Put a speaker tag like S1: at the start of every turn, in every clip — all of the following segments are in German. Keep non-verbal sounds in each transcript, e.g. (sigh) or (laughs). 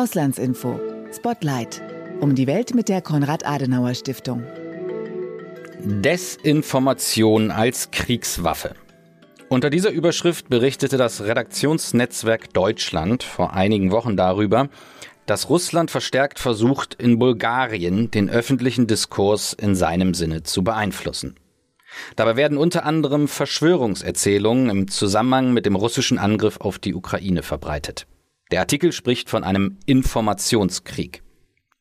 S1: Auslandsinfo. Spotlight. Um die Welt mit der Konrad-Adenauer-Stiftung.
S2: Desinformation als Kriegswaffe. Unter dieser Überschrift berichtete das Redaktionsnetzwerk Deutschland vor einigen Wochen darüber, dass Russland verstärkt versucht, in Bulgarien den öffentlichen Diskurs in seinem Sinne zu beeinflussen. Dabei werden unter anderem Verschwörungserzählungen im Zusammenhang mit dem russischen Angriff auf die Ukraine verbreitet. Der Artikel spricht von einem Informationskrieg.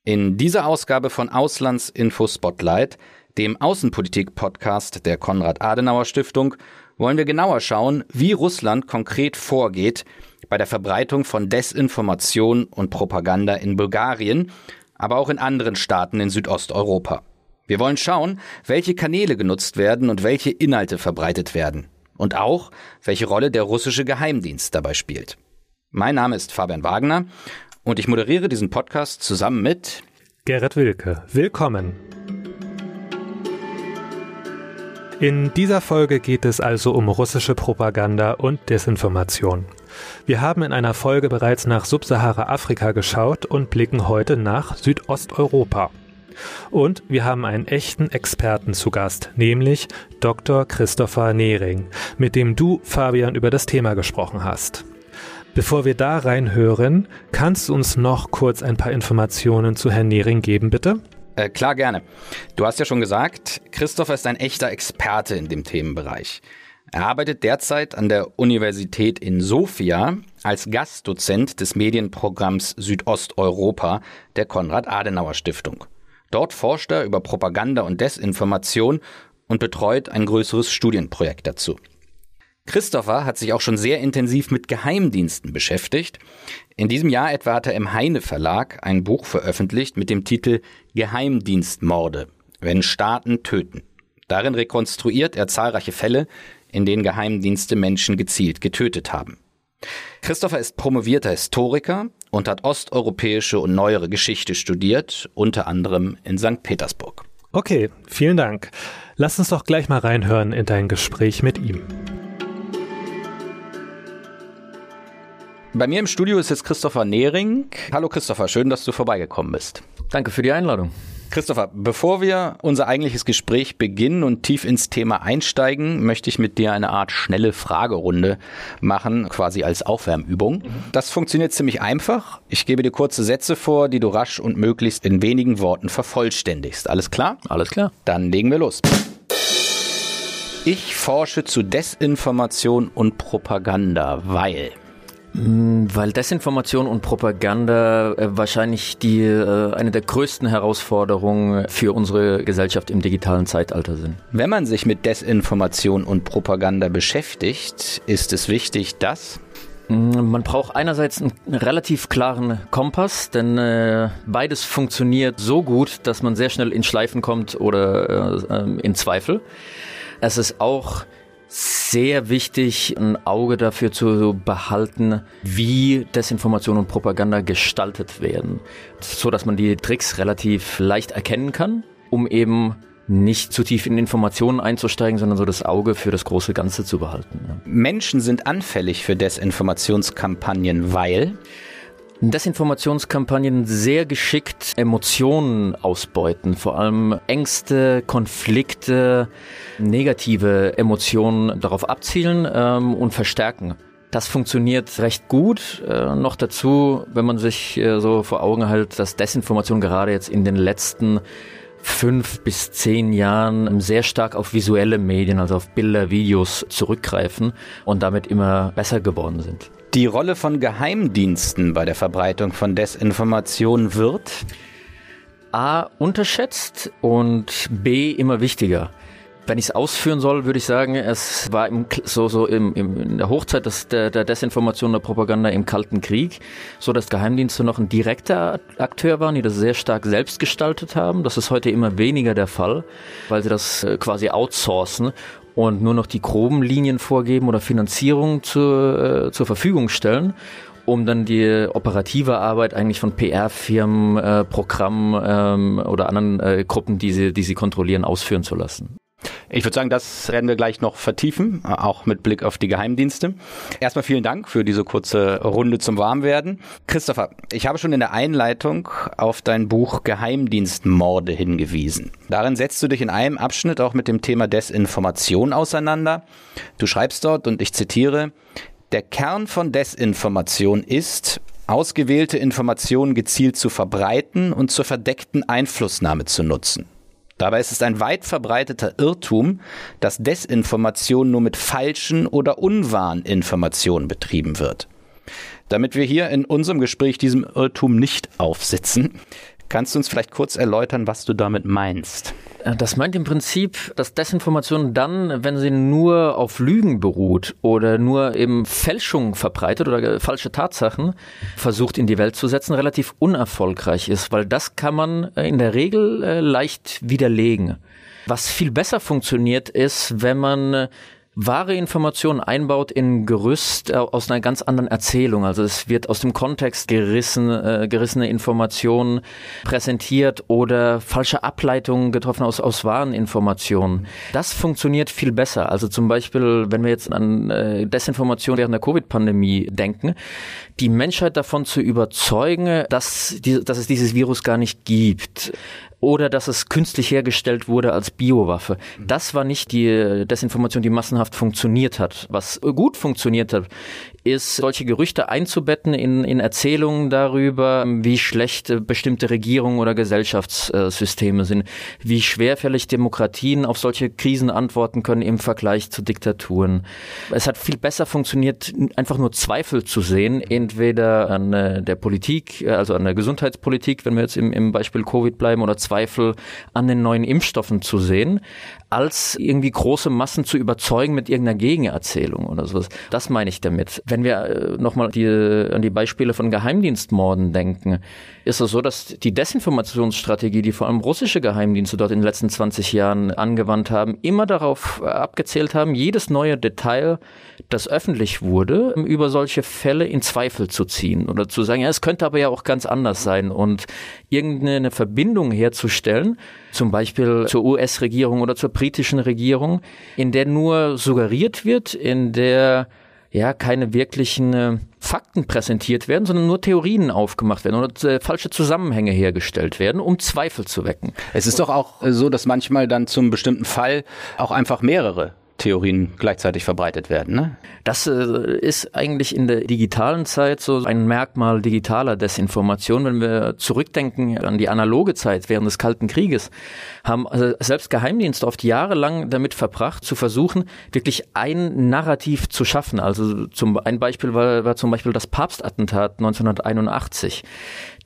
S2: In dieser Ausgabe von Auslandsinfo Spotlight, dem Außenpolitik-Podcast der Konrad-Adenauer-Stiftung, wollen wir genauer schauen, wie Russland konkret vorgeht bei der Verbreitung von Desinformation und Propaganda in Bulgarien, aber auch in anderen Staaten in Südosteuropa. Wir wollen schauen, welche Kanäle genutzt werden und welche Inhalte verbreitet werden. Und auch, welche Rolle der russische Geheimdienst dabei spielt. Mein Name ist Fabian Wagner und ich moderiere diesen Podcast zusammen mit
S3: Gerrit Wilke. Willkommen. In dieser Folge geht es also um russische Propaganda und Desinformation. Wir haben in einer Folge bereits nach Subsahara-Afrika geschaut und blicken heute nach Südosteuropa. Und wir haben einen echten Experten zu Gast, nämlich Dr. Christopher Nehring, mit dem du, Fabian, über das Thema gesprochen hast. Bevor wir da reinhören, kannst du uns noch kurz ein paar Informationen zu Herrn Nehring geben, bitte?
S2: Äh, klar, gerne. Du hast ja schon gesagt, Christopher ist ein echter Experte in dem Themenbereich. Er arbeitet derzeit an der Universität in Sofia als Gastdozent des Medienprogramms Südosteuropa der Konrad-Adenauer-Stiftung. Dort forscht er über Propaganda und Desinformation und betreut ein größeres Studienprojekt dazu. Christopher hat sich auch schon sehr intensiv mit Geheimdiensten beschäftigt. In diesem Jahr etwa hat er im Heine Verlag ein Buch veröffentlicht mit dem Titel Geheimdienstmorde, wenn Staaten töten. Darin rekonstruiert er zahlreiche Fälle, in denen Geheimdienste Menschen gezielt getötet haben. Christopher ist promovierter Historiker und hat osteuropäische und neuere Geschichte studiert, unter anderem in St. Petersburg.
S3: Okay, vielen Dank. Lass uns doch gleich mal reinhören in dein Gespräch mit ihm.
S2: Bei mir im Studio ist jetzt Christopher Nehring. Hallo Christopher, schön, dass du vorbeigekommen bist.
S4: Danke für die Einladung.
S2: Christopher, bevor wir unser eigentliches Gespräch beginnen und tief ins Thema einsteigen, möchte ich mit dir eine Art schnelle Fragerunde machen, quasi als Aufwärmübung. Das funktioniert ziemlich einfach. Ich gebe dir kurze Sätze vor, die du rasch und möglichst in wenigen Worten vervollständigst. Alles klar?
S4: Alles klar.
S2: Dann legen wir los. Ich forsche zu Desinformation und Propaganda, weil
S4: weil Desinformation und Propaganda äh, wahrscheinlich die, äh, eine der größten Herausforderungen für unsere Gesellschaft im digitalen Zeitalter sind.
S2: Wenn man sich mit Desinformation und Propaganda beschäftigt, ist es wichtig, dass
S4: mm, man braucht einerseits einen relativ klaren Kompass, denn äh, beides funktioniert so gut, dass man sehr schnell in Schleifen kommt oder äh, ähm, in Zweifel. Es ist auch sehr wichtig, ein Auge dafür zu behalten, wie Desinformation und Propaganda gestaltet werden, so dass man die Tricks relativ leicht erkennen kann, um eben nicht zu tief in Informationen einzusteigen, sondern so das Auge für das große Ganze zu behalten.
S2: Menschen sind anfällig für Desinformationskampagnen, weil
S4: Desinformationskampagnen sehr geschickt Emotionen ausbeuten, vor allem Ängste, Konflikte, negative Emotionen darauf abzielen ähm, und verstärken. Das funktioniert recht gut. Äh, noch dazu, wenn man sich äh, so vor Augen hält, dass Desinformation gerade jetzt in den letzten fünf bis zehn Jahren sehr stark auf visuelle Medien, also auf Bilder, Videos zurückgreifen und damit immer besser geworden sind.
S2: Die Rolle von Geheimdiensten bei der Verbreitung von Desinformation wird
S4: A unterschätzt und B immer wichtiger. Wenn ich es ausführen soll, würde ich sagen, es war im, so, so im, im, in der Hochzeit des, der, der Desinformation der Propaganda im Kalten Krieg, so dass Geheimdienste noch ein direkter Akteur waren, die das sehr stark selbst gestaltet haben. Das ist heute immer weniger der Fall, weil sie das äh, quasi outsourcen und nur noch die groben Linien vorgeben oder Finanzierung zur, äh, zur Verfügung stellen um dann die operative Arbeit eigentlich von PR-Firmen, äh, Programmen ähm, oder anderen äh, Gruppen, die sie, die sie kontrollieren, ausführen zu lassen.
S2: Ich würde sagen, das werden wir gleich noch vertiefen, auch mit Blick auf die Geheimdienste. Erstmal vielen Dank für diese kurze Runde zum Warmwerden. Christopher, ich habe schon in der Einleitung auf dein Buch Geheimdienstmorde hingewiesen. Darin setzt du dich in einem Abschnitt auch mit dem Thema Desinformation auseinander. Du schreibst dort, und ich zitiere, der Kern von Desinformation ist, ausgewählte Informationen gezielt zu verbreiten und zur verdeckten Einflussnahme zu nutzen. Dabei ist es ein weit verbreiteter Irrtum, dass Desinformation nur mit falschen oder unwahren Informationen betrieben wird. Damit wir hier in unserem Gespräch diesem Irrtum nicht aufsitzen, kannst du uns vielleicht kurz erläutern, was du damit meinst?
S4: Äh, das meint im Prinzip, dass Desinformation dann, wenn sie nur auf Lügen beruht oder nur eben Fälschungen verbreitet oder falsche Tatsachen versucht in die Welt zu setzen, relativ unerfolgreich ist, weil das kann man in der Regel äh, leicht widerlegen. Was viel besser funktioniert ist, wenn man wahre Informationen einbaut in Gerüst äh, aus einer ganz anderen Erzählung. Also es wird aus dem Kontext gerissen, äh, gerissene Informationen präsentiert oder falsche Ableitungen getroffen aus, aus wahren Informationen. Das funktioniert viel besser. Also zum Beispiel, wenn wir jetzt an äh, Desinformation während der Covid-Pandemie denken, die Menschheit davon zu überzeugen, dass, die, dass es dieses Virus gar nicht gibt oder dass es künstlich hergestellt wurde als Biowaffe. Das war nicht die Desinformation, die massenhaft funktioniert hat. Was gut funktioniert hat, ist, solche Gerüchte einzubetten in, in Erzählungen darüber, wie schlecht bestimmte Regierungen oder Gesellschaftssysteme sind, wie schwerfällig Demokratien auf solche Krisen antworten können im Vergleich zu Diktaturen. Es hat viel besser funktioniert, einfach nur Zweifel zu sehen, entweder an äh, der Politik, äh, also an der Gesundheitspolitik, wenn wir jetzt im, im Beispiel Covid bleiben, oder Zweifel an den neuen Impfstoffen zu sehen, als irgendwie große Massen zu überzeugen mit irgendeiner Gegenerzählung oder sowas. Das meine ich damit. Wenn wir äh, nochmal die, an die Beispiele von Geheimdienstmorden denken, ist es so, dass die Desinformationsstrategie, die vor allem russische Geheimdienste dort in den letzten 20 Jahren angewandt haben, immer darauf äh, abgezählt haben, jedes neue Detail, das öffentlich wurde, über solche Fälle in Zweifel zu ziehen oder zu sagen, ja, es könnte aber ja auch ganz anders sein und irgendeine Verbindung herzustellen, zum Beispiel zur US-Regierung oder zur britischen Regierung, in der nur suggeriert wird, in der ja keine wirklichen äh, Fakten präsentiert werden, sondern nur Theorien aufgemacht werden oder äh, falsche Zusammenhänge hergestellt werden, um Zweifel zu wecken.
S2: Es ist doch auch so, dass manchmal dann zum bestimmten Fall auch einfach mehrere Theorien gleichzeitig verbreitet werden. Ne?
S4: Das äh, ist eigentlich in der digitalen Zeit so ein Merkmal digitaler Desinformation. Wenn wir zurückdenken an die analoge Zeit während des Kalten Krieges, haben also selbst Geheimdienste oft jahrelang damit verbracht, zu versuchen, wirklich ein Narrativ zu schaffen. Also zum, ein Beispiel war, war zum Beispiel das Papstattentat 1981.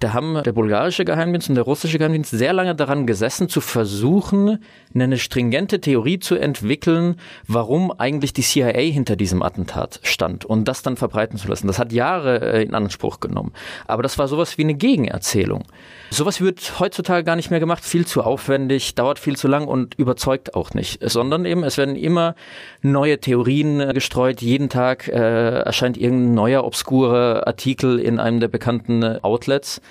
S4: Da haben der bulgarische Geheimdienst und der russische Geheimdienst sehr lange daran gesessen, zu versuchen, eine stringente Theorie zu entwickeln, warum eigentlich die CIA hinter diesem Attentat stand und das dann verbreiten zu lassen. Das hat Jahre äh, in Anspruch genommen. Aber das war sowas wie eine Gegenerzählung. Sowas wird heutzutage gar nicht mehr gemacht, viel zu aufwendig, dauert viel zu lang und überzeugt auch nicht, sondern eben es werden immer neue Theorien äh, gestreut. Jeden Tag äh, erscheint irgendein neuer obskurer Artikel in einem der bekannten äh, Outlets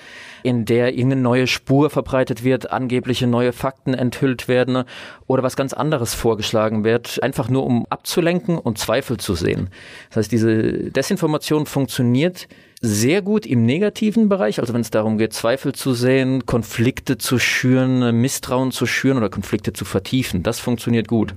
S4: in der irgendeine neue Spur verbreitet wird, angebliche neue Fakten enthüllt werden oder was ganz anderes vorgeschlagen wird, einfach nur um abzulenken und Zweifel zu sehen. Das heißt, diese Desinformation funktioniert sehr gut im negativen Bereich, also wenn es darum geht, Zweifel zu sehen, Konflikte zu schüren, Misstrauen zu schüren oder Konflikte zu vertiefen. Das funktioniert gut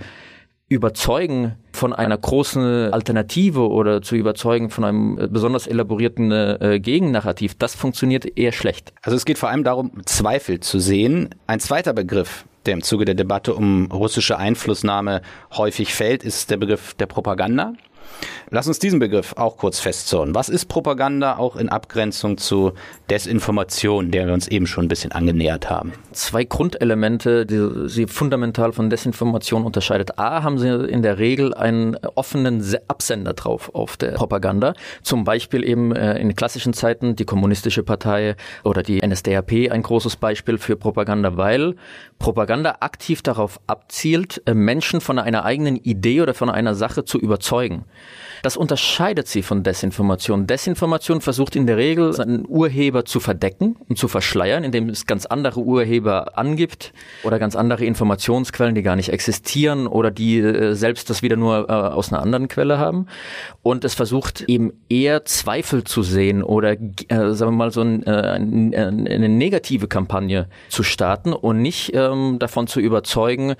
S4: überzeugen von einer großen Alternative oder zu überzeugen von einem äh, besonders elaborierten äh, Gegennarrativ, das funktioniert eher schlecht.
S2: Also es geht vor allem darum, Zweifel zu sehen. Ein zweiter Begriff, der im Zuge der Debatte um russische Einflussnahme häufig fällt, ist der Begriff der Propaganda. Lass uns diesen Begriff auch kurz festzurren. Was ist Propaganda auch in Abgrenzung zu Desinformation, der wir uns eben schon ein bisschen angenähert haben?
S4: Zwei Grundelemente, die sie fundamental von Desinformation unterscheidet. A, haben sie in der Regel einen offenen Absender drauf auf der Propaganda. Zum Beispiel eben äh, in klassischen Zeiten die Kommunistische Partei oder die NSDAP ein großes Beispiel für Propaganda, weil Propaganda aktiv darauf abzielt, äh, Menschen von einer eigenen Idee oder von einer Sache zu überzeugen. Das unterscheidet sie von Desinformation. Desinformation versucht in der Regel seinen Urheber zu verdecken und zu verschleiern, indem es ganz andere Urheber angibt oder ganz andere Informationsquellen, die gar nicht existieren oder die äh, selbst das wieder nur äh, aus einer anderen Quelle haben. Und es versucht eben eher Zweifel zu sehen oder äh, sagen wir mal so ein, eine negative Kampagne zu starten und nicht ähm, davon zu überzeugen,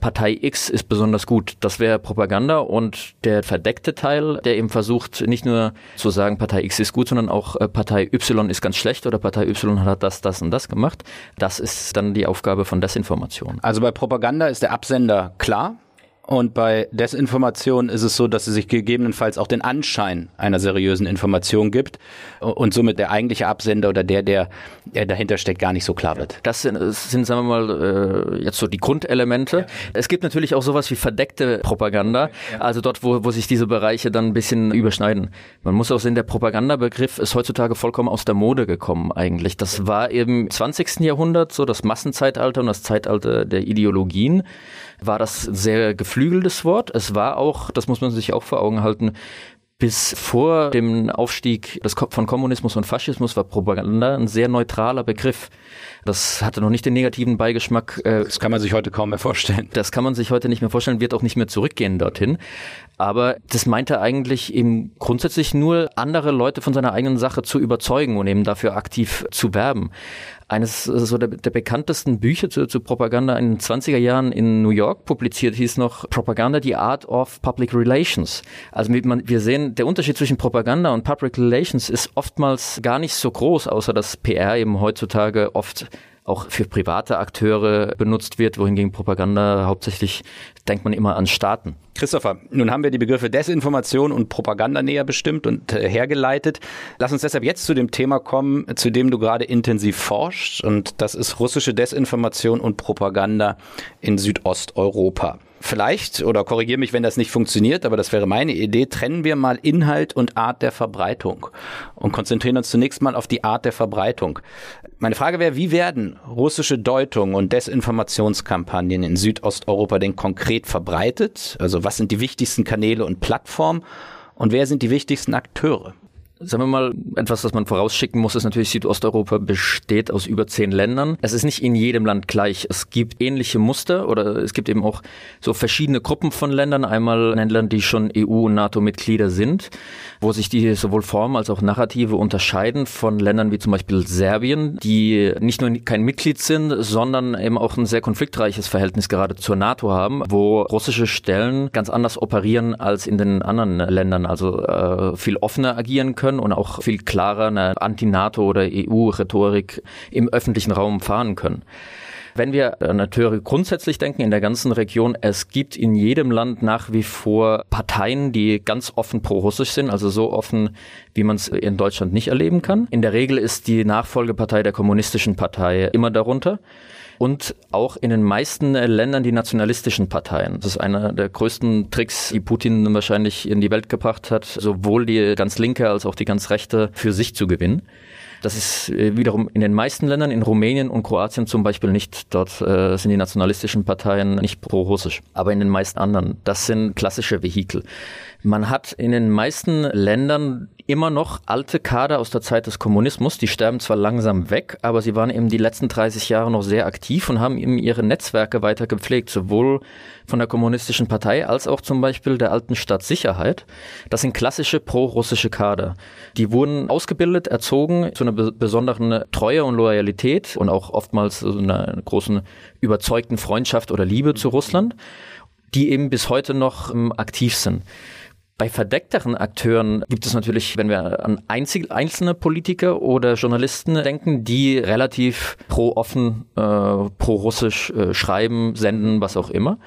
S4: Partei X ist besonders gut. Das wäre Propaganda und der verdeckte Teil, der eben versucht, nicht nur zu sagen, Partei X ist gut, sondern auch äh, Partei Y ist ganz schlecht oder Partei Y hat das, das und das gemacht. Das ist dann die Aufgabe von Desinformation.
S2: Also bei Propaganda ist der Absender klar. Und bei Desinformation ist es so, dass es sich gegebenenfalls auch den Anschein einer seriösen Information gibt und somit der eigentliche Absender oder der, der, der dahinter steckt, gar nicht so klar wird.
S4: Das sind, sind sagen wir mal, äh, jetzt so die Grundelemente. Ja. Es gibt natürlich auch sowas wie verdeckte Propaganda, also dort, wo, wo sich diese Bereiche dann ein bisschen überschneiden. Man muss auch sehen, der Propagandabegriff ist heutzutage vollkommen aus der Mode gekommen eigentlich. Das war im 20. Jahrhundert so das Massenzeitalter und das Zeitalter der Ideologien war das sehr geflügeltes Wort. Es war auch, das muss man sich auch vor Augen halten, bis vor dem Aufstieg des, von Kommunismus und Faschismus war Propaganda ein sehr neutraler Begriff. Das hatte noch nicht den negativen Beigeschmack.
S2: Äh, das kann man sich heute kaum mehr vorstellen.
S4: Das kann man sich heute nicht mehr vorstellen, wird auch nicht mehr zurückgehen dorthin. Aber das meinte eigentlich eben grundsätzlich nur andere Leute von seiner eigenen Sache zu überzeugen und eben dafür aktiv zu werben eines so der, der bekanntesten Bücher zu, zu, Propaganda in den 20er Jahren in New York publiziert, hieß noch Propaganda, the Art of Public Relations. Also man, wir sehen, der Unterschied zwischen Propaganda und Public Relations ist oftmals gar nicht so groß, außer dass PR eben heutzutage oft auch für private Akteure benutzt wird, wohingegen Propaganda hauptsächlich denkt man immer an Staaten.
S2: Christopher, nun haben wir die Begriffe Desinformation und Propaganda näher bestimmt und äh, hergeleitet. Lass uns deshalb jetzt zu dem Thema kommen, zu dem du gerade intensiv forschst und das ist russische Desinformation und Propaganda in Südosteuropa. Vielleicht, oder korrigiere mich, wenn das nicht funktioniert, aber das wäre meine Idee, trennen wir mal Inhalt und Art der Verbreitung und konzentrieren uns zunächst mal auf die Art der Verbreitung. Meine Frage wäre, wie werden russische Deutungen und Desinformationskampagnen in Südosteuropa denn konkret verbreitet? Also was sind die wichtigsten Kanäle und Plattformen und wer sind die wichtigsten Akteure?
S4: Sagen wir mal, etwas, was man vorausschicken muss, ist natürlich, Südosteuropa besteht aus über zehn Ländern. Es ist nicht in jedem Land gleich. Es gibt ähnliche Muster oder es gibt eben auch so verschiedene Gruppen von Ländern. Einmal Ländern, die schon EU- und NATO-Mitglieder sind, wo sich die sowohl Form als auch Narrative unterscheiden von Ländern wie zum Beispiel Serbien, die nicht nur kein Mitglied sind, sondern eben auch ein sehr konfliktreiches Verhältnis gerade zur NATO haben, wo russische Stellen ganz anders operieren als in den anderen Ländern, also äh, viel offener agieren können können und auch viel klarer eine Anti-NATO- oder EU-Rhetorik im öffentlichen Raum fahren können. Wenn wir natürlich grundsätzlich denken in der ganzen Region, es gibt in jedem Land nach wie vor Parteien, die ganz offen pro-russisch sind, also so offen, wie man es in Deutschland nicht erleben kann. In der Regel ist die Nachfolgepartei der kommunistischen Partei immer darunter und auch in den meisten Ländern die nationalistischen Parteien. Das ist einer der größten Tricks, die Putin wahrscheinlich in die Welt gebracht hat, sowohl die ganz linke als auch die ganz rechte für sich zu gewinnen. Das ist äh, wiederum in den meisten Ländern, in Rumänien und Kroatien zum Beispiel nicht. Dort äh, sind die nationalistischen Parteien nicht pro-russisch, aber in den meisten anderen. Das sind klassische Vehikel. Man hat in den meisten Ländern immer noch alte Kader aus der Zeit des Kommunismus. Die sterben zwar langsam weg, aber sie waren eben die letzten 30 Jahre noch sehr aktiv und haben eben ihre Netzwerke weiter gepflegt, sowohl von der kommunistischen Partei als auch zum Beispiel der alten Stadtsicherheit. Das sind klassische pro-russische Kader. Die wurden ausgebildet, erzogen zu einer besonderen Treue und Loyalität und auch oftmals zu einer großen überzeugten Freundschaft oder Liebe zu Russland, die eben bis heute noch ähm, aktiv sind. Bei verdeckteren Akteuren gibt es natürlich, wenn wir an einzelne Politiker oder Journalisten denken, die relativ pro-offen, äh, pro-russisch äh, schreiben, senden, was auch immer.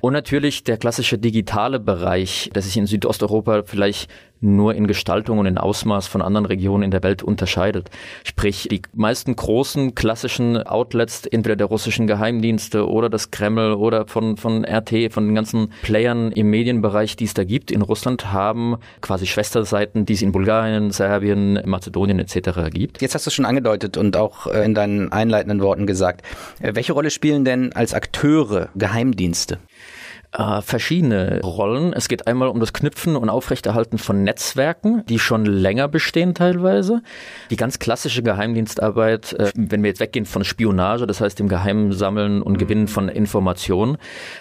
S4: Und natürlich der klassische digitale Bereich, der sich in Südosteuropa vielleicht nur in Gestaltung und in Ausmaß von anderen Regionen in der Welt unterscheidet. Sprich, die meisten großen klassischen Outlets, entweder der russischen Geheimdienste oder das Kreml oder von, von RT, von den ganzen Playern im Medienbereich, die es da gibt in Russland, haben quasi Schwesterseiten, die es in Bulgarien, Serbien, Mazedonien etc. gibt.
S2: Jetzt hast du schon angedeutet und auch äh, in deinen einleitenden Worten gesagt. Äh, welche Rolle spielen denn als Akteure Geheimdienste?
S4: Äh, verschiedene Rollen. Es geht einmal um das Knüpfen und Aufrechterhalten von Netzwerken, die schon länger bestehen teilweise. Die ganz klassische Geheimdienstarbeit, äh, wenn wir jetzt weggehen von Spionage, das heißt dem geheimen Sammeln und Gewinnen von Informationen,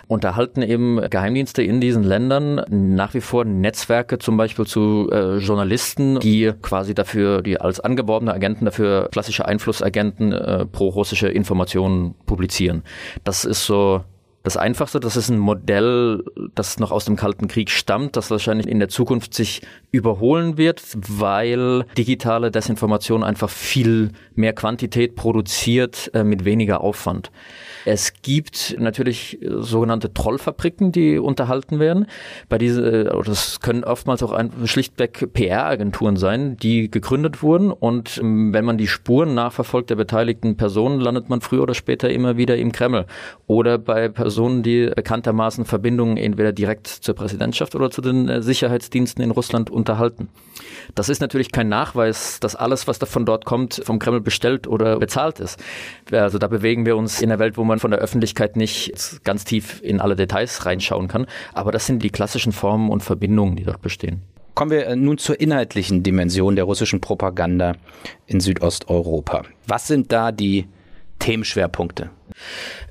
S4: unterhalten eben Geheimdienste in diesen Ländern nach wie vor Netzwerke zum Beispiel zu äh, Journalisten, die quasi dafür, die als angeworbene Agenten dafür klassische Einflussagenten äh, pro russische Informationen publizieren. Das ist so das Einfachste, das ist ein Modell, das noch aus dem Kalten Krieg stammt, das wahrscheinlich in der Zukunft sich überholen wird, weil digitale Desinformation einfach viel mehr Quantität produziert äh, mit weniger Aufwand. Es gibt natürlich äh, sogenannte Trollfabriken, die unterhalten werden. Bei diese, äh, das können oftmals auch ein, schlichtweg PR-Agenturen sein, die gegründet wurden. Und ähm, wenn man die Spuren nachverfolgt der beteiligten Personen, landet man früher oder später immer wieder im Kreml. Oder bei Personen, die bekanntermaßen Verbindungen entweder direkt zur Präsidentschaft oder zu den äh, Sicherheitsdiensten in Russland unterhalten. Das ist natürlich kein Nachweis, dass alles, was davon dort kommt, vom Kreml bestellt oder bezahlt ist. Also da bewegen wir uns in einer Welt, wo man von der Öffentlichkeit nicht ganz tief in alle Details reinschauen kann. Aber das sind die klassischen Formen und Verbindungen, die dort bestehen.
S2: Kommen wir äh, nun zur inhaltlichen Dimension der russischen Propaganda in Südosteuropa. Was sind da die Themenschwerpunkte?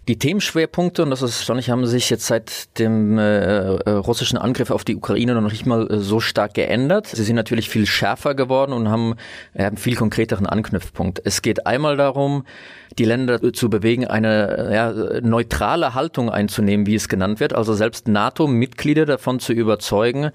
S4: Die Themenschwerpunkte, und das ist erstaunlich, haben sich jetzt seit dem äh, äh, russischen Angriff auf die Ukraine noch nicht mal äh, so stark geändert. Sie sind natürlich viel schärfer geworden und haben äh, einen viel konkreteren Anknüpfpunkt. Es geht einmal darum, die Länder zu bewegen, eine ja, neutrale Haltung einzunehmen, wie es genannt wird. Also selbst NATO-Mitglieder davon zu überzeugen,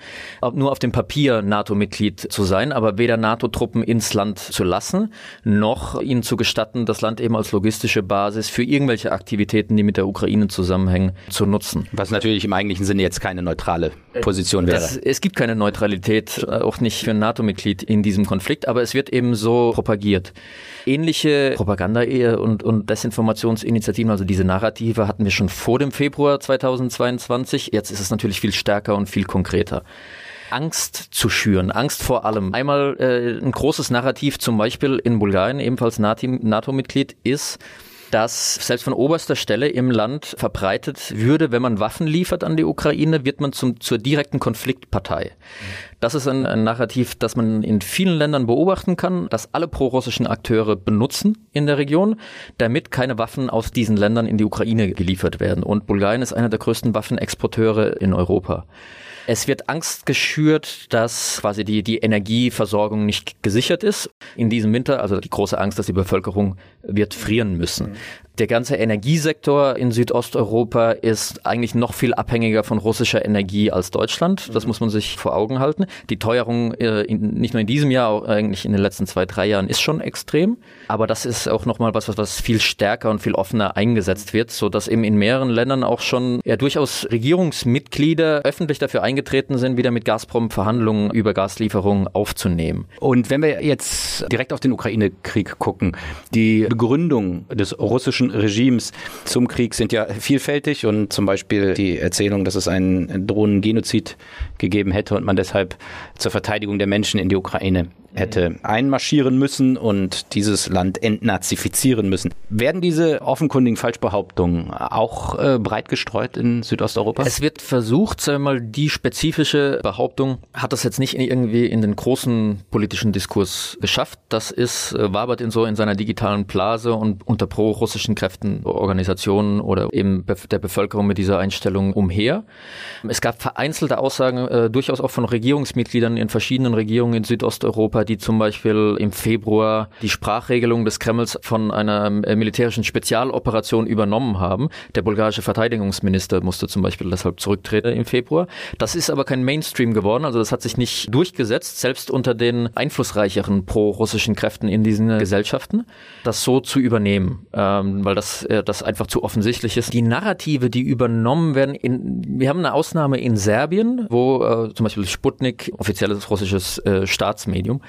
S4: nur auf dem Papier NATO-Mitglied zu sein, aber weder NATO-Truppen ins Land zu lassen, noch ihnen zu gestatten, das Land eben als logistische Basis für irgendwelche Aktivitäten, die mit der Ukraine zusammenhängen, zu nutzen.
S2: Was natürlich im eigentlichen Sinne jetzt keine neutrale Position wäre. Das,
S4: es gibt keine Neutralität, auch nicht für ein NATO-Mitglied in diesem Konflikt, aber es wird eben so propagiert. Ähnliche Propaganda und, und Desinformationsinitiativen, also diese Narrative, hatten wir schon vor dem Februar 2022. Jetzt ist es natürlich viel stärker und viel konkreter. Angst zu schüren, Angst vor allem. Einmal äh, ein großes Narrativ zum Beispiel in Bulgarien, ebenfalls NATO-Mitglied, ist, dass selbst von oberster Stelle im Land verbreitet würde, wenn man Waffen liefert an die Ukraine, wird man zum, zur direkten Konfliktpartei. Das ist ein, ein Narrativ, das man in vielen Ländern beobachten kann, das alle prorussischen Akteure benutzen in der Region, damit keine Waffen aus diesen Ländern in die Ukraine geliefert werden. Und Bulgarien ist einer der größten Waffenexporteure in Europa. Es wird Angst geschürt, dass quasi die, die Energieversorgung nicht gesichert ist in diesem Winter. Also die große Angst, dass die Bevölkerung wird frieren müssen. Der ganze Energiesektor in Südosteuropa ist eigentlich noch viel abhängiger von russischer Energie als Deutschland. Das mhm. muss man sich vor Augen halten. Die Teuerung äh, in, nicht nur in diesem Jahr, auch eigentlich in den letzten zwei, drei Jahren ist schon extrem. Aber das ist auch nochmal was, was, was viel stärker und viel offener eingesetzt wird, so dass eben in mehreren Ländern auch schon ja, durchaus Regierungsmitglieder öffentlich dafür eingetreten sind, wieder mit Gazprom Verhandlungen über Gaslieferungen aufzunehmen.
S2: Und wenn wir jetzt direkt auf den Ukraine-Krieg gucken, die Begründung des russischen russischen Regimes zum Krieg sind ja vielfältig und zum Beispiel die Erzählung, dass es einen Drohnengenozid gegeben hätte und man deshalb zur Verteidigung der Menschen in die Ukraine hätte einmarschieren müssen und dieses Land entnazifizieren müssen. Werden diese offenkundigen Falschbehauptungen auch äh, breit gestreut in Südosteuropa?
S4: Es wird versucht, sagen wir mal, die spezifische Behauptung hat das jetzt nicht irgendwie in den großen politischen Diskurs geschafft. Das ist, äh, wabert in so in seiner digitalen Blase und unter pro-russischen Kräften, Organisationen oder eben der Bevölkerung mit dieser Einstellung umher. Es gab vereinzelte Aussagen, äh, durchaus auch von Regierungsmitgliedern in verschiedenen Regierungen in Südosteuropa, die zum Beispiel im Februar die Sprachregelung des Kremls von einer äh, militärischen Spezialoperation übernommen haben. Der bulgarische Verteidigungsminister musste zum Beispiel deshalb zurücktreten im Februar. Das ist aber kein Mainstream geworden, also das hat sich nicht durchgesetzt, selbst unter den einflussreicheren pro-russischen Kräften in diesen Gesellschaften, das so zu übernehmen, ähm, weil das, äh, das einfach zu offensichtlich ist. Die Narrative, die übernommen werden, in, wir haben eine Ausnahme in Serbien, wo äh, zum Beispiel Sputnik, offizielles russisches äh, Staatsmedium,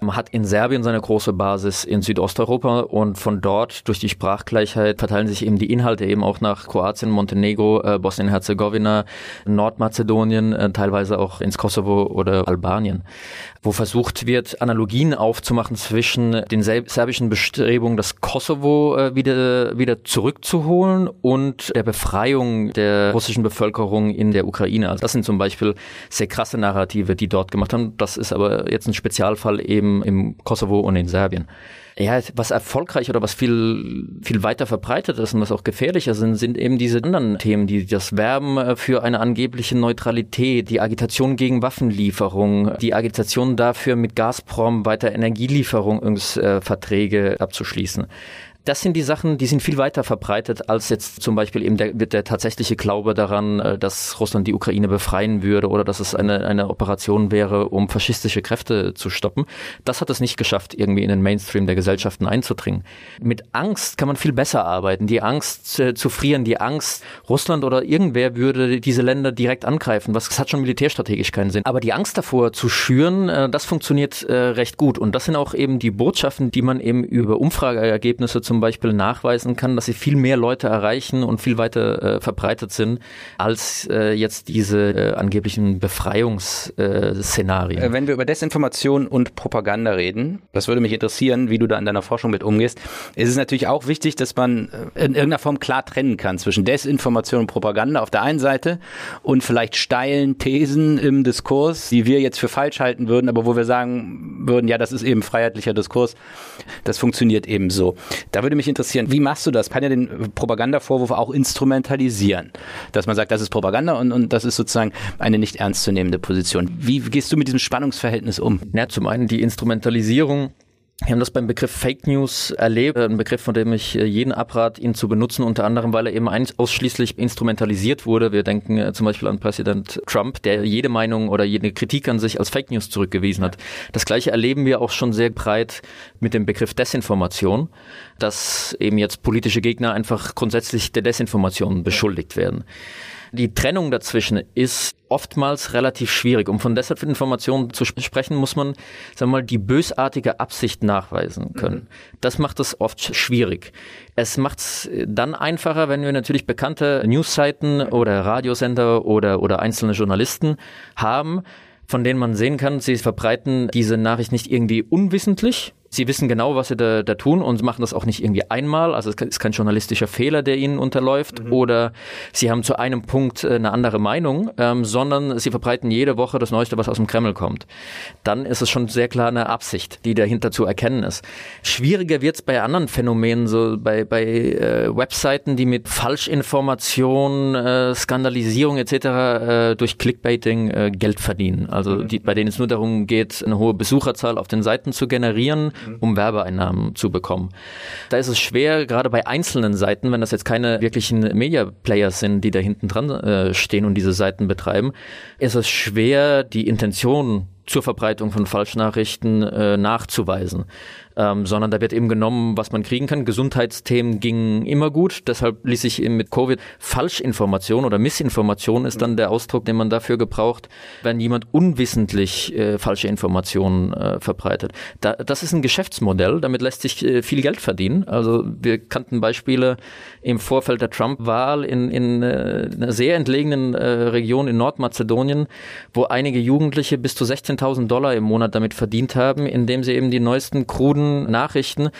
S4: Man hat in Serbien seine große Basis in Südosteuropa und von dort durch die Sprachgleichheit verteilen sich eben die Inhalte eben auch nach Kroatien, Montenegro, äh, Bosnien-Herzegowina, Nordmazedonien, äh, teilweise auch ins Kosovo oder Albanien wo versucht wird, Analogien aufzumachen zwischen den serbischen Bestrebungen, das Kosovo äh, wieder, wieder zurückzuholen und der Befreiung der russischen Bevölkerung in der Ukraine. Also das sind zum Beispiel sehr krasse Narrative, die dort gemacht haben. Das ist aber jetzt ein Spezialfall eben im Kosovo und in Serbien. Ja, was erfolgreich oder was viel, viel weiter verbreitet ist und was auch gefährlicher sind, sind eben diese anderen Themen, die das Werben äh, für eine angebliche Neutralität, die Agitation gegen Waffenlieferung, die Agitation dafür, mit Gazprom weiter Energielieferungsverträge abzuschließen das sind die Sachen, die sind viel weiter verbreitet als jetzt zum Beispiel eben der, der tatsächliche Glaube daran, äh, dass Russland die Ukraine befreien würde oder dass es eine, eine Operation wäre, um faschistische Kräfte zu stoppen. Das hat es nicht geschafft, irgendwie in den Mainstream der Gesellschaften einzudringen. Mit Angst kann man viel besser arbeiten. Die Angst äh, zu frieren, die Angst, Russland oder irgendwer würde diese Länder direkt angreifen. Was das hat schon militärstrategisch keinen Sinn. Aber die Angst davor zu schüren, äh, das funktioniert recht gut. Und das sind auch eben die Botschaften, die man eben über Umfrageergebnisse zum Beispiel nachweisen kann, dass sie viel mehr Leute erreichen und viel weiter äh, verbreitet sind als äh, jetzt diese äh, angeblichen Befreiungsszenarien.
S2: Äh, wenn wir über Desinformation und Propaganda reden, das würde mich interessieren, wie du da in deiner Forschung mit umgehst, ist es natürlich auch wichtig, dass man äh, in irgendeiner Form klar trennen kann zwischen Desinformation und Propaganda auf der einen Seite und vielleicht steilen Thesen im Diskurs, die wir jetzt für falsch halten würden, aber wo wir sagen würden, ja, das ist eben freiheitlicher Diskurs. Das funktioniert eben so. Da würde mich interessieren, wie machst du das? Kann ja den Propagandavorwurf auch instrumentalisieren, dass man sagt, das ist Propaganda und, und das ist sozusagen eine nicht ernstzunehmende Position. Wie gehst du mit diesem Spannungsverhältnis um?
S4: Ja, zum einen die Instrumentalisierung wir haben das beim Begriff Fake News erlebt, ein Begriff, von dem ich äh, jeden abrate, ihn zu benutzen, unter anderem, weil er eben ausschließlich instrumentalisiert wurde. Wir denken äh, zum Beispiel an Präsident Trump, der jede Meinung oder jede Kritik an sich als Fake News zurückgewiesen hat. Das gleiche erleben wir auch schon sehr breit mit dem Begriff Desinformation, dass eben jetzt politische Gegner einfach grundsätzlich der Desinformation beschuldigt werden. Die Trennung dazwischen ist oftmals relativ schwierig. Um von Desinformation zu sprechen, muss man, sagen wir mal, die bösartige Absicht nachweisen können. Mhm. Das macht es oft schwierig. Es macht es dann einfacher, wenn wir natürlich bekannte Newsseiten oder Radiosender oder, oder einzelne Journalisten haben, von denen man sehen kann, sie verbreiten diese Nachricht nicht irgendwie unwissentlich, Sie wissen genau, was sie da, da tun und machen das auch nicht irgendwie einmal. Also es ist kein journalistischer Fehler, der ihnen unterläuft. Mhm. Oder sie haben zu einem Punkt äh, eine andere Meinung, ähm, sondern sie verbreiten jede Woche das Neueste, was aus dem Kreml kommt. Dann ist es schon sehr klar eine Absicht, die dahinter zu erkennen ist. Schwieriger wird es bei anderen Phänomenen, so bei, bei äh, Webseiten, die mit Falschinformation, äh, Skandalisierung etc. Äh, durch Clickbaiting äh, Geld verdienen. Also mhm. die, bei denen es nur darum geht, eine hohe Besucherzahl auf den Seiten zu generieren. Um Werbeeinnahmen zu bekommen. Da ist es schwer, gerade bei einzelnen Seiten, wenn das jetzt keine wirklichen Media-Players sind, die da hinten dran äh, stehen und diese Seiten betreiben, ist es schwer, die Intention zur Verbreitung von Falschnachrichten äh, nachzuweisen ähm, sondern da wird eben genommen, was man kriegen kann. Gesundheitsthemen gingen immer gut, deshalb ließ sich eben mit Covid Falschinformation oder Missinformation ist dann der Ausdruck, den man dafür gebraucht, wenn jemand unwissentlich äh, falsche Informationen äh, verbreitet. Da, das ist ein Geschäftsmodell, damit lässt sich äh, viel Geld verdienen. Also wir kannten Beispiele im Vorfeld der Trump-Wahl in, in äh, einer sehr entlegenen äh, Region in Nordmazedonien, wo einige Jugendliche bis zu 16.000 Dollar im Monat damit verdient haben, indem sie eben die neuesten kruden Nachrichten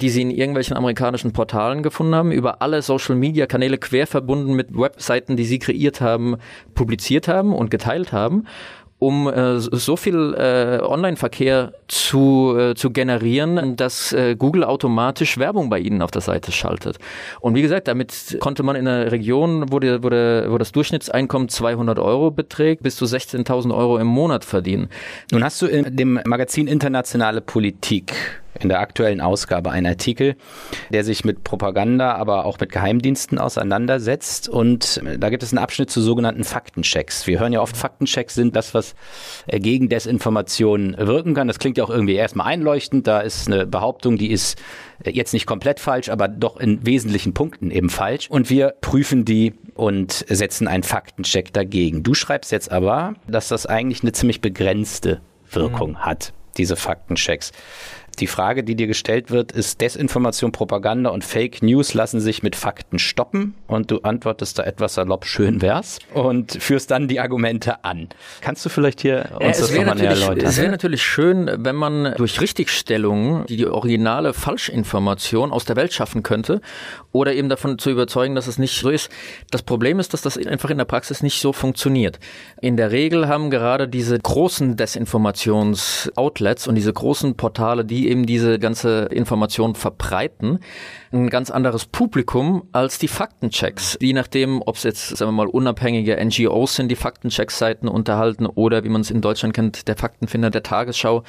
S4: die sie in irgendwelchen amerikanischen Portalen gefunden haben, über alle Social-Media-Kanäle quer verbunden mit Webseiten, die sie kreiert haben, publiziert haben und geteilt haben um äh, so viel äh, Online-Verkehr zu, äh, zu generieren, dass äh, Google automatisch Werbung bei Ihnen auf der Seite schaltet. Und wie gesagt, damit konnte man in einer Region, wo, die, wo, der, wo das Durchschnittseinkommen 200 Euro beträgt, bis zu 16.000 Euro im Monat verdienen.
S2: Nun hast du in dem Magazin Internationale Politik in der aktuellen Ausgabe einen Artikel, der sich mit Propaganda, aber auch mit Geheimdiensten auseinandersetzt. Und da gibt es einen Abschnitt zu sogenannten Faktenchecks. Wir hören ja oft, Faktenchecks sind das, was gegen Desinformation wirken kann. Das klingt ja auch irgendwie erstmal einleuchtend. Da ist eine Behauptung, die ist jetzt nicht komplett falsch, aber doch in wesentlichen Punkten eben falsch. Und wir prüfen die und setzen einen Faktencheck dagegen. Du schreibst jetzt aber, dass das eigentlich eine ziemlich begrenzte Wirkung mhm. hat. diese Faktenchecks. Die Frage, die dir gestellt wird, ist Desinformation, Propaganda und Fake News lassen sich mit Fakten stoppen und du antwortest da etwas salopp schön wär's und führst dann die Argumente an. Kannst du vielleicht hier uns
S4: ja,
S2: das nochmal näher erläutern?
S4: Es wäre natürlich schön, wenn man durch Richtigstellungen die, die originale Falschinformation aus der Welt schaffen könnte oder eben davon zu überzeugen, dass es nicht so ist. Das Problem ist, dass das einfach in der Praxis nicht so funktioniert. In der Regel haben gerade diese großen Desinformations-Outlets und diese großen Portale, die eben diese ganze Information verbreiten, ein ganz anderes Publikum als die Faktenchecks. Je nachdem, ob es jetzt, sagen wir mal, unabhängige NGOs sind, die Faktencheck-Seiten unterhalten oder wie man es in Deutschland kennt, der Faktenfinder der Tagesschau,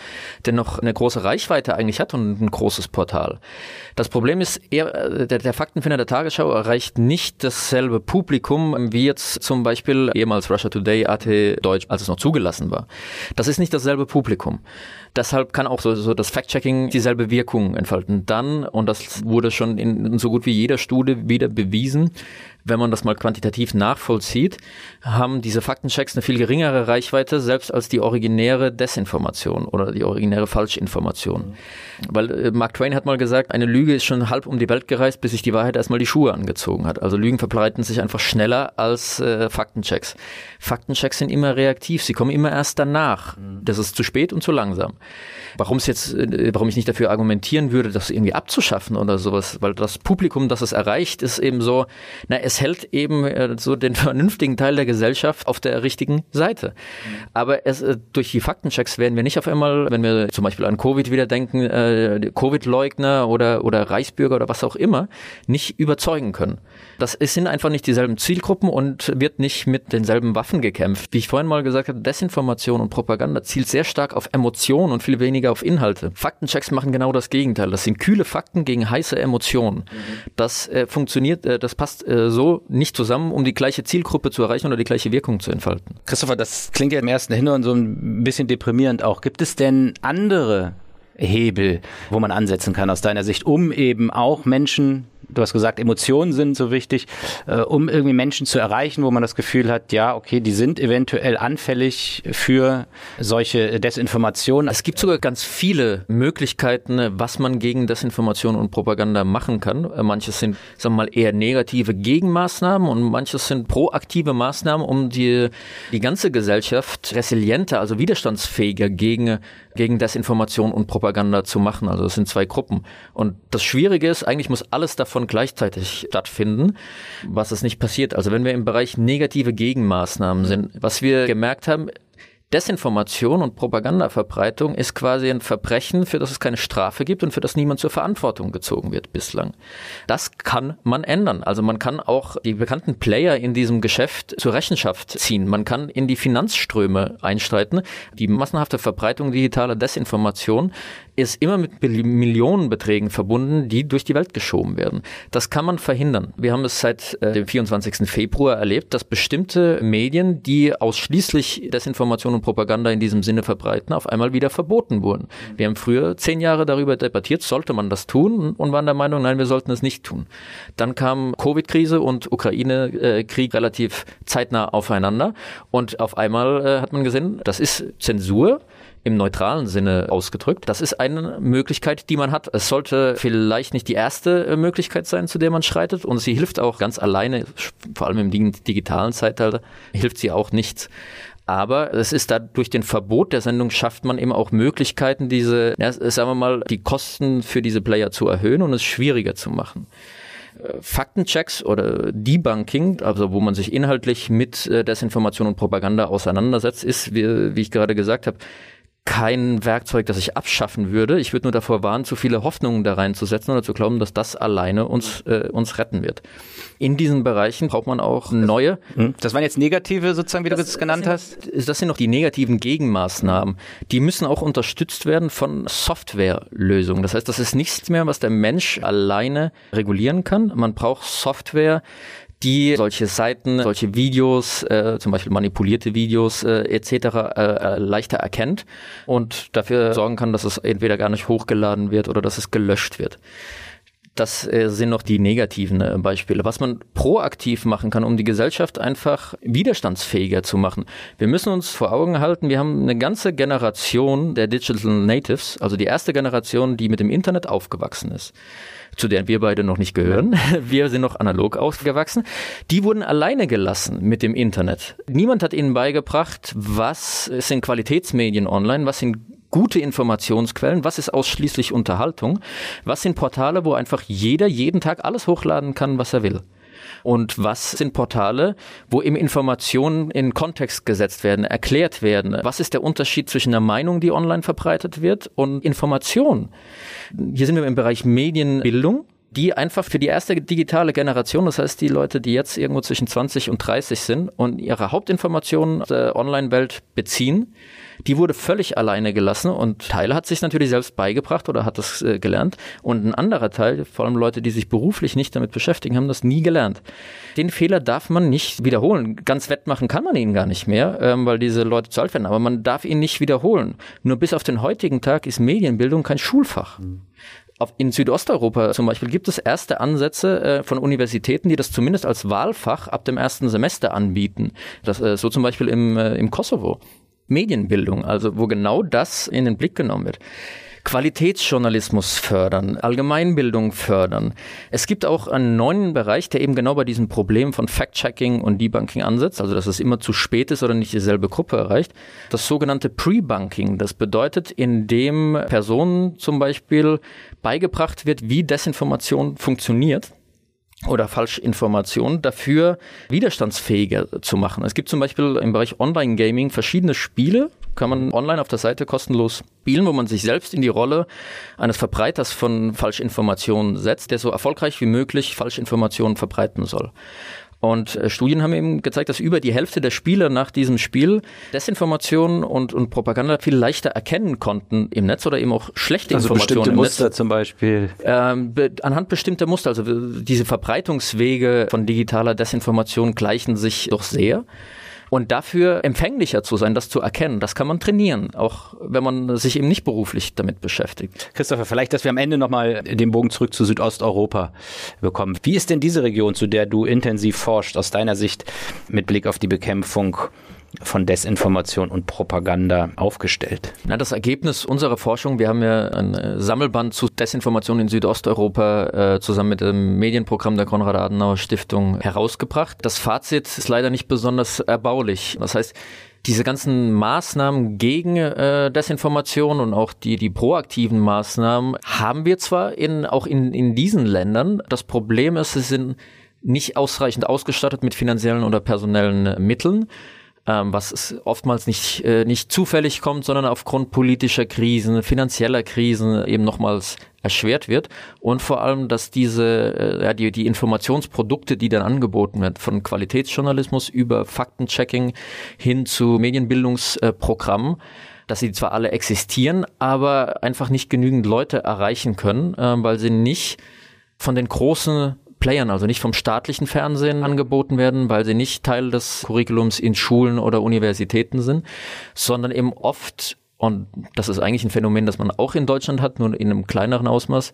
S4: der noch eine große Reichweite eigentlich hat und ein großes Portal. Das Problem ist, er, der, der Faktenfinder der Tagesschau erreicht nicht dasselbe Publikum wie jetzt zum Beispiel ehemals Russia Today, AT Deutsch, als es noch zugelassen war. Das ist nicht dasselbe Publikum. Deshalb kann auch so, so das Fact-Checking dieselbe Wirkung entfalten. Dann, und das wurde schon in so gut wie jeder Studie wieder bewiesen, wenn man das mal quantitativ nachvollzieht, haben diese Faktenchecks eine viel geringere Reichweite, selbst als die originäre Desinformation oder die originäre Falschinformation. Mhm. Weil äh, Mark Twain hat mal gesagt, eine Lüge ist schon halb um die Welt gereist, bis sich die Wahrheit erstmal die Schuhe angezogen hat. Also Lügen verbreiten sich einfach schneller als äh, Faktenchecks. Faktenchecks sind immer reaktiv, sie kommen immer erst danach. Mhm. Das ist zu spät und zu langsam. Warum es jetzt, äh, warum ich nicht dafür argumentieren würde, das irgendwie abzuschaffen oder sowas, weil das Publikum, das es erreicht, ist eben so, na, es hält eben äh, so den (laughs) vernünftigen Teil der Gesellschaft auf der richtigen Seite. Aber es, äh, durch die Faktenchecks werden wir nicht auf einmal, wenn wir zum Beispiel an Covid wieder denken, äh, Covid-Leugner oder, oder Reichsbürger oder was auch immer, nicht überzeugen können. Das sind einfach nicht dieselben Zielgruppen und wird nicht mit denselben Waffen gekämpft. Wie ich vorhin mal gesagt habe, Desinformation und Propaganda zielt sehr stark auf Emotionen und viel weniger auf Inhalte. Faktenchecks machen genau das Gegenteil. Das sind kühle Fakten gegen heiße Emotionen. Mhm. Das äh, funktioniert, äh, das passt äh, so nicht zusammen, um die gleiche Zielgruppe zu erreichen oder die gleiche Wirkung zu entfalten.
S2: Christopher, das klingt ja im ersten Hinhören so ein bisschen deprimierend auch. Gibt es denn andere Hebel, wo man ansetzen kann aus deiner Sicht, um eben auch Menschen du hast gesagt, Emotionen sind so wichtig, äh, um irgendwie Menschen zu erreichen, wo man das Gefühl hat, ja, okay, die sind eventuell anfällig für solche Desinformationen.
S4: Es gibt sogar ganz viele Möglichkeiten, was man gegen Desinformation und Propaganda machen kann. Äh, manches sind, sagen wir mal, eher negative Gegenmaßnahmen und manches sind proaktive Maßnahmen, um die, die ganze Gesellschaft resilienter, also widerstandsfähiger gegen, gegen Desinformation und Propaganda zu machen. Also es sind zwei Gruppen. Und das Schwierige ist, eigentlich muss alles davon davon gleichzeitig stattfinden, was es nicht passiert. Also wenn wir im Bereich negative Gegenmaßnahmen sind, was wir gemerkt haben, Desinformation und Propagandaverbreitung ist quasi ein Verbrechen, für das es keine Strafe gibt und für das niemand zur Verantwortung gezogen wird bislang. Das kann man ändern. Also man kann auch die bekannten Player in diesem Geschäft zur Rechenschaft ziehen. Man kann in die Finanzströme einstreiten. Die massenhafte Verbreitung digitaler Desinformation ist immer mit Millionenbeträgen verbunden, die durch die Welt geschoben werden. Das kann man verhindern. Wir haben es seit äh, dem 24. Februar erlebt, dass bestimmte Medien, die ausschließlich Desinformation und Propaganda in diesem Sinne verbreiten, auf einmal wieder verboten wurden. Wir haben früher zehn Jahre darüber debattiert, sollte man das tun und waren der Meinung, nein, wir sollten es nicht tun. Dann kam Covid-Krise und Ukraine-Krieg relativ zeitnah aufeinander und auf einmal äh, hat man gesehen, das ist Zensur im neutralen Sinne ausgedrückt. Das ist eine Möglichkeit, die man hat. Es sollte vielleicht nicht die erste äh, Möglichkeit sein, zu der man schreitet und sie hilft auch ganz alleine, vor allem im digitalen Zeitalter, hilft sie auch nichts. Aber es ist da durch den Verbot der Sendung schafft man eben auch Möglichkeiten, diese, ja, sagen wir mal, die Kosten für diese Player zu erhöhen und es schwieriger zu machen. Äh, Faktenchecks oder Debunking, also wo man sich inhaltlich mit äh, Desinformation und Propaganda auseinandersetzt, ist, wie, wie ich gerade gesagt habe, kein Werkzeug, das ich abschaffen würde. Ich würde nur davor warnen, zu viele Hoffnungen da reinzusetzen oder zu glauben, dass das alleine uns, äh, uns retten wird. In diesen Bereichen braucht man auch neue.
S2: Hm? Das waren jetzt negative sozusagen, wie das, du das genannt
S4: sind,
S2: hast?
S4: Das sind noch die negativen Gegenmaßnahmen. Die müssen auch unterstützt werden von Softwarelösungen. Das heißt, das ist nichts mehr, was der Mensch alleine regulieren kann. Man braucht Software, die solche Seiten, solche Videos, äh, zum Beispiel manipulierte Videos äh, etc. Äh, äh, leichter erkennt und dafür sorgen kann, dass es entweder gar nicht hochgeladen wird oder dass es gelöscht wird. Das äh, sind noch die negativen äh, Beispiele. Was man proaktiv machen kann, um die Gesellschaft einfach widerstandsfähiger zu machen. Wir müssen uns vor Augen halten, wir haben eine ganze Generation der Digital Natives, also die erste Generation, die mit dem Internet aufgewachsen ist zu der wir beide noch nicht gehören. (laughs) Wir sind noch analog aufgewachsen. Die wurden alleine gelassen mit dem Internet. Niemand hat ihnen beigebracht, was sind Qualitätsmedien online, was sind gute Informationsquellen, was ist ausschließlich Unterhaltung, was sind Portale, wo einfach jeder jeden Tag alles hochladen kann, was er will. Und was sind Portale, wo eben Informationen in Kontext gesetzt werden, erklärt werden? Was ist der Unterschied zwischen einer Meinung, die online verbreitet wird, und Information? Hier sind wir im Bereich Medienbildung die einfach für die erste digitale Generation, das heißt die Leute, die jetzt irgendwo zwischen 20 und 30 sind und ihre Hauptinformationen der Online-Welt beziehen, die wurde völlig alleine gelassen und Teil hat sich natürlich selbst beigebracht oder hat das äh, gelernt und ein anderer Teil, vor allem Leute, die sich beruflich nicht damit beschäftigen, haben das nie gelernt. Den Fehler darf man nicht wiederholen. Ganz wettmachen kann man ihn gar nicht mehr, ähm, weil diese Leute zu alt werden, aber man darf ihn nicht wiederholen. Nur bis auf den heutigen Tag ist Medienbildung kein Schulfach. Mhm. In Südosteuropa zum Beispiel gibt es erste Ansätze äh, von Universitäten, die das zumindest als Wahlfach ab dem ersten Semester anbieten. Das, äh, so zum Beispiel im, äh, im Kosovo. Medienbildung, also wo genau das in den Blick genommen wird. Qualitätsjournalismus fördern, Allgemeinbildung fördern. Es gibt auch einen neuen Bereich, der eben genau bei diesem Problem von Fact-Checking und Debunking ansetzt, also dass es immer zu spät ist oder nicht dieselbe Gruppe erreicht. Das sogenannte Pre-Bunking, das bedeutet, indem Personen zum Beispiel beigebracht wird, wie Desinformation funktioniert oder Falschinformationen dafür widerstandsfähiger zu machen. Es gibt zum Beispiel im Bereich Online-Gaming verschiedene Spiele, kann man online auf der Seite kostenlos spielen, wo man sich selbst in die Rolle eines Verbreiters von Falschinformationen setzt, der so erfolgreich wie möglich Falschinformationen verbreiten soll. Und äh, Studien haben eben gezeigt, dass über die Hälfte der Spieler nach diesem Spiel Desinformationen und, und Propaganda viel leichter erkennen konnten im Netz oder eben auch schlechte also Informationen.
S2: Bestimmte Muster Netz. zum Beispiel.
S4: Ähm, be anhand bestimmter Muster, also diese Verbreitungswege von digitaler Desinformation gleichen sich doch sehr. Und dafür empfänglicher zu sein, das zu erkennen, das kann man trainieren, auch wenn man sich eben nicht beruflich damit beschäftigt.
S2: Christopher, vielleicht, dass wir am Ende nochmal den Bogen zurück zu Südosteuropa bekommen. Wie ist denn diese Region, zu der du intensiv forschst, aus deiner Sicht mit Blick auf die Bekämpfung von Desinformation und Propaganda aufgestellt?
S4: Na, das Ergebnis unserer Forschung, wir haben ja ein äh, Sammelband zu Desinformation in Südosteuropa äh, zusammen mit dem Medienprogramm der Konrad-Adenauer Stiftung herausgebracht. Das Fazit ist leider nicht besonders erbaulich. Das heißt, diese ganzen Maßnahmen gegen äh, Desinformation und auch die, die proaktiven Maßnahmen haben wir zwar in, auch in, in diesen Ländern. Das Problem ist, sie sind nicht ausreichend ausgestattet mit finanziellen oder personellen Mitteln ähm, was oftmals nicht, äh, nicht zufällig kommt, sondern aufgrund politischer Krisen, finanzieller Krisen eben nochmals erschwert wird. Und vor allem, dass diese äh, ja, die, die Informationsprodukte, die dann angeboten werden, von Qualitätsjournalismus über Faktenchecking hin zu Medienbildungsprogrammen, dass sie zwar alle existieren, aber einfach nicht genügend Leute erreichen können, äh, weil sie nicht von den großen Playern, also nicht vom staatlichen Fernsehen angeboten werden, weil sie nicht Teil des Curriculums in Schulen oder Universitäten sind, sondern eben oft und das ist eigentlich ein Phänomen, das man auch in Deutschland hat, nur in einem kleineren Ausmaß.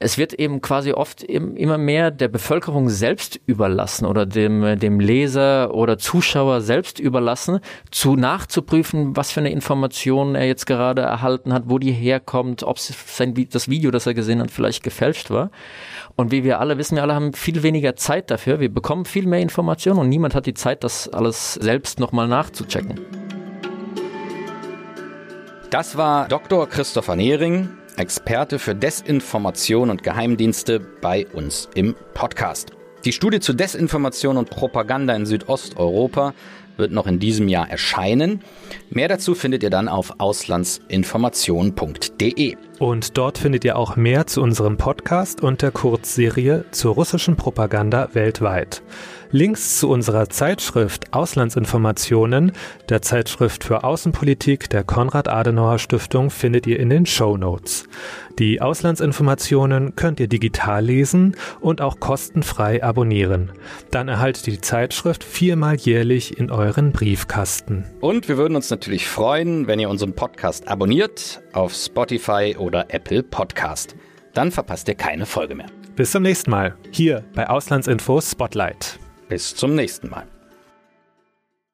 S4: Es wird eben quasi oft immer mehr der Bevölkerung selbst überlassen oder dem, dem Leser oder Zuschauer selbst überlassen, zu nachzuprüfen, was für eine Information er jetzt gerade erhalten hat, wo die herkommt, ob sein, das Video, das er gesehen hat, vielleicht gefälscht war. Und wie wir alle wissen, wir alle haben viel weniger Zeit dafür. Wir bekommen viel mehr Informationen und niemand hat die Zeit, das alles selbst nochmal nachzuchecken.
S2: Das war Dr. Christopher Nehring, Experte für Desinformation und Geheimdienste bei uns im Podcast. Die Studie zu Desinformation und Propaganda in Südosteuropa wird noch in diesem Jahr erscheinen. Mehr dazu findet ihr dann auf auslandsinformation.de.
S3: Und dort findet ihr auch mehr zu unserem Podcast und der Kurzserie zur russischen Propaganda weltweit. Links zu unserer Zeitschrift Auslandsinformationen, der Zeitschrift für Außenpolitik der Konrad-Adenauer-Stiftung, findet ihr in den Show Notes. Die Auslandsinformationen könnt ihr digital lesen und auch kostenfrei abonnieren. Dann erhaltet ihr die Zeitschrift viermal jährlich in euren Briefkasten.
S2: Und wir würden uns natürlich freuen, wenn ihr unseren Podcast abonniert auf Spotify oder Apple Podcast. Dann verpasst ihr keine Folge mehr.
S3: Bis zum nächsten Mal, hier bei Auslandsinfo Spotlight.
S2: Bis zum nächsten Mal.